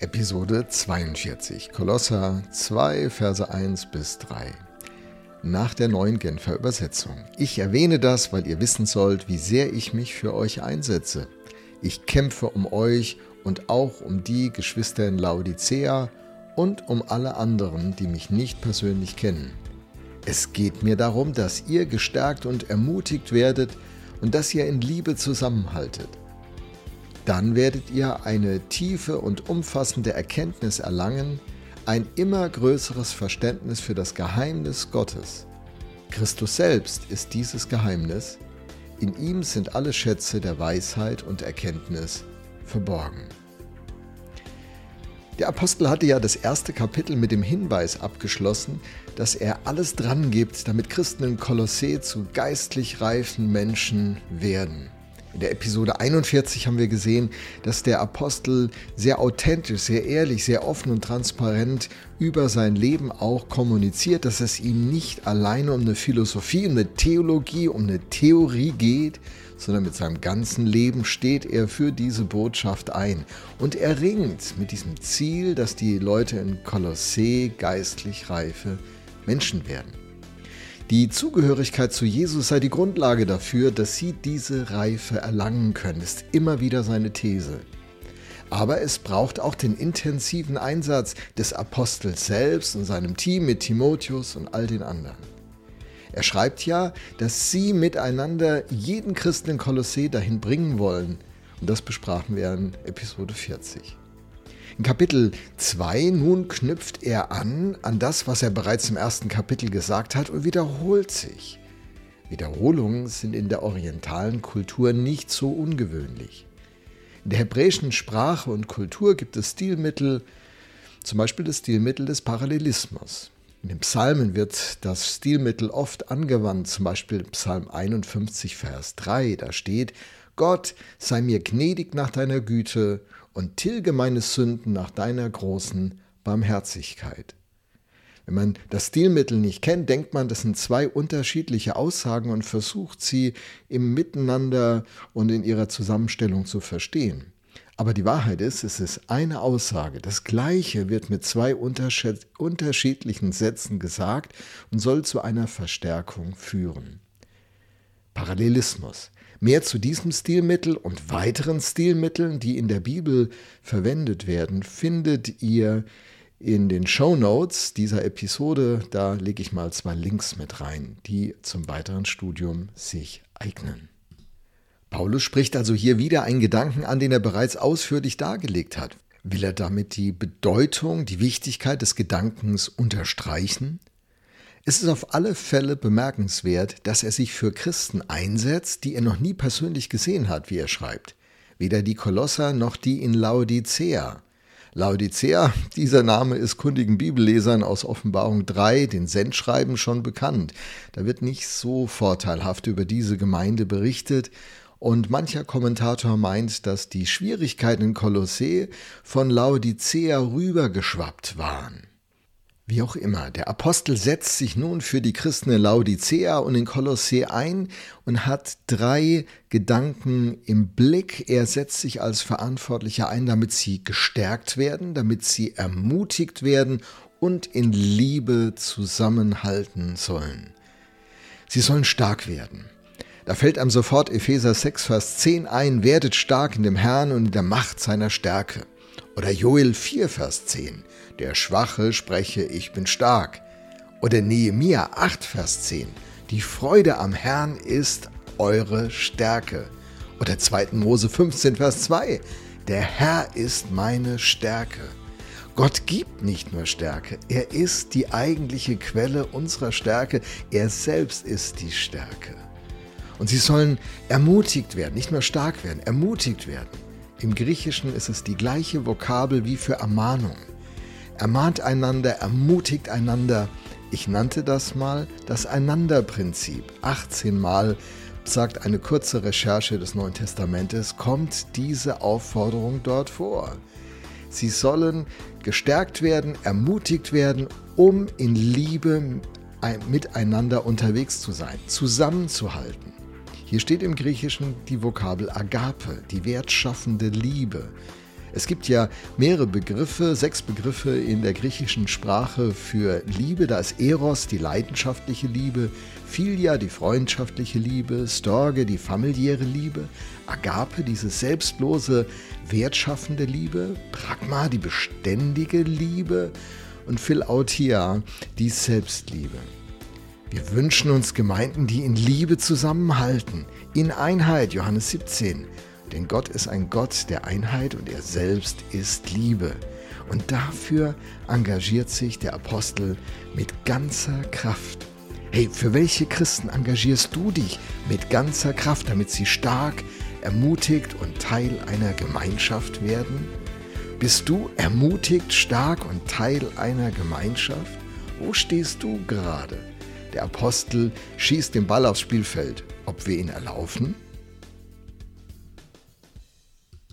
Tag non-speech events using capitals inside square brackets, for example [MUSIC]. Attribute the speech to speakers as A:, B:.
A: Episode 42, Kolosser 2, Verse 1 bis 3. Nach der neuen Genfer Übersetzung. Ich erwähne das, weil ihr wissen sollt, wie sehr ich mich für euch einsetze. Ich kämpfe um euch und auch um die Geschwister in Laodicea und um alle anderen, die mich nicht persönlich kennen. Es geht mir darum, dass ihr gestärkt und ermutigt werdet und dass ihr in Liebe zusammenhaltet. Dann werdet ihr eine tiefe und umfassende Erkenntnis erlangen, ein immer größeres Verständnis für das Geheimnis Gottes. Christus selbst ist dieses Geheimnis, in ihm sind alle Schätze der Weisheit und Erkenntnis verborgen. Der Apostel hatte ja das erste Kapitel mit dem Hinweis abgeschlossen, dass er alles dran gibt, damit Christen in Kolossee zu geistlich reifen Menschen werden. In der Episode 41 haben wir gesehen, dass der Apostel sehr authentisch, sehr ehrlich, sehr offen und transparent über sein Leben auch kommuniziert, dass es ihm nicht alleine um eine Philosophie, um eine Theologie, um eine Theorie geht, sondern mit seinem ganzen Leben steht er für diese Botschaft ein. Und er ringt mit diesem Ziel, dass die Leute in Kolossee geistlich reife Menschen werden. Die Zugehörigkeit zu Jesus sei die Grundlage dafür, dass sie diese Reife erlangen können, ist immer wieder seine These. Aber es braucht auch den intensiven Einsatz des Apostels selbst und seinem Team mit Timotheus und all den anderen. Er schreibt ja, dass sie miteinander jeden Christen in Kolossee dahin bringen wollen. Und das besprachen wir in Episode 40. In Kapitel 2 nun knüpft er an an das, was er bereits im ersten Kapitel gesagt hat und wiederholt sich. Wiederholungen sind in der orientalen Kultur nicht so ungewöhnlich. In der hebräischen Sprache und Kultur gibt es Stilmittel, zum Beispiel das Stilmittel des Parallelismus. In den Psalmen wird das Stilmittel oft angewandt, zum Beispiel Psalm 51, Vers 3. Da steht, Gott sei mir gnädig nach deiner Güte und tilge meine Sünden nach deiner großen Barmherzigkeit. Wenn man das Stilmittel nicht kennt, denkt man, das sind zwei unterschiedliche Aussagen und versucht sie im Miteinander und in ihrer Zusammenstellung zu verstehen. Aber die Wahrheit ist, es ist eine Aussage. Das Gleiche wird mit zwei unterschiedlichen Sätzen gesagt und soll zu einer Verstärkung führen. Parallelismus. Mehr zu diesem Stilmittel und weiteren Stilmitteln, die in der Bibel verwendet werden, findet ihr in den Show Notes dieser Episode. Da lege ich mal zwei Links mit rein, die zum weiteren Studium sich eignen. Paulus spricht also hier wieder einen Gedanken an, den er bereits ausführlich dargelegt hat. Will er damit die Bedeutung, die Wichtigkeit des Gedankens unterstreichen? Es ist auf alle Fälle bemerkenswert, dass er sich für Christen einsetzt, die er noch nie persönlich gesehen hat, wie er schreibt. Weder die Kolosser noch die in Laodicea. Laodicea, [LAUGHS] dieser Name ist kundigen Bibellesern aus Offenbarung 3, den Sendschreiben, schon bekannt. Da wird nicht so vorteilhaft über diese Gemeinde berichtet und mancher Kommentator meint, dass die Schwierigkeiten in Kolossee von Laodicea rübergeschwappt waren. Wie auch immer, der Apostel setzt sich nun für die Christen in Laodicea und in Kolossee ein und hat drei Gedanken im Blick. Er setzt sich als Verantwortlicher ein, damit sie gestärkt werden, damit sie ermutigt werden und in Liebe zusammenhalten sollen. Sie sollen stark werden. Da fällt einem sofort Epheser 6, Vers 10 ein, werdet stark in dem Herrn und in der Macht seiner Stärke. Oder Joel 4, Vers 10. Der Schwache spreche, ich bin stark. Oder Nehemia 8, Vers 10. Die Freude am Herrn ist eure Stärke. Oder 2. Mose 15, Vers 2. Der Herr ist meine Stärke. Gott gibt nicht nur Stärke, er ist die eigentliche Quelle unserer Stärke, er selbst ist die Stärke. Und sie sollen ermutigt werden, nicht nur stark werden, ermutigt werden. Im Griechischen ist es die gleiche Vokabel wie für Ermahnung. Ermahnt einander, ermutigt einander. Ich nannte das mal das Einanderprinzip. 18 Mal, sagt eine kurze Recherche des Neuen Testamentes, kommt diese Aufforderung dort vor. Sie sollen gestärkt werden, ermutigt werden, um in Liebe miteinander unterwegs zu sein, zusammenzuhalten. Hier steht im Griechischen die Vokabel Agape, die wertschaffende Liebe. Es gibt ja mehrere Begriffe, sechs Begriffe in der griechischen Sprache für Liebe. Da ist Eros, die leidenschaftliche Liebe, Philia, die freundschaftliche Liebe, Storge, die familiäre Liebe, Agape, diese selbstlose, wertschaffende Liebe, Pragma, die beständige Liebe und Philautia, die Selbstliebe. Wir wünschen uns Gemeinden, die in Liebe zusammenhalten, in Einheit, Johannes 17. Denn Gott ist ein Gott der Einheit und er selbst ist Liebe. Und dafür engagiert sich der Apostel mit ganzer Kraft. Hey, für welche Christen engagierst du dich mit ganzer Kraft, damit sie stark, ermutigt und Teil einer Gemeinschaft werden? Bist du ermutigt, stark und Teil einer Gemeinschaft? Wo stehst du gerade? Der Apostel schießt den Ball aufs Spielfeld. Ob wir ihn erlaufen?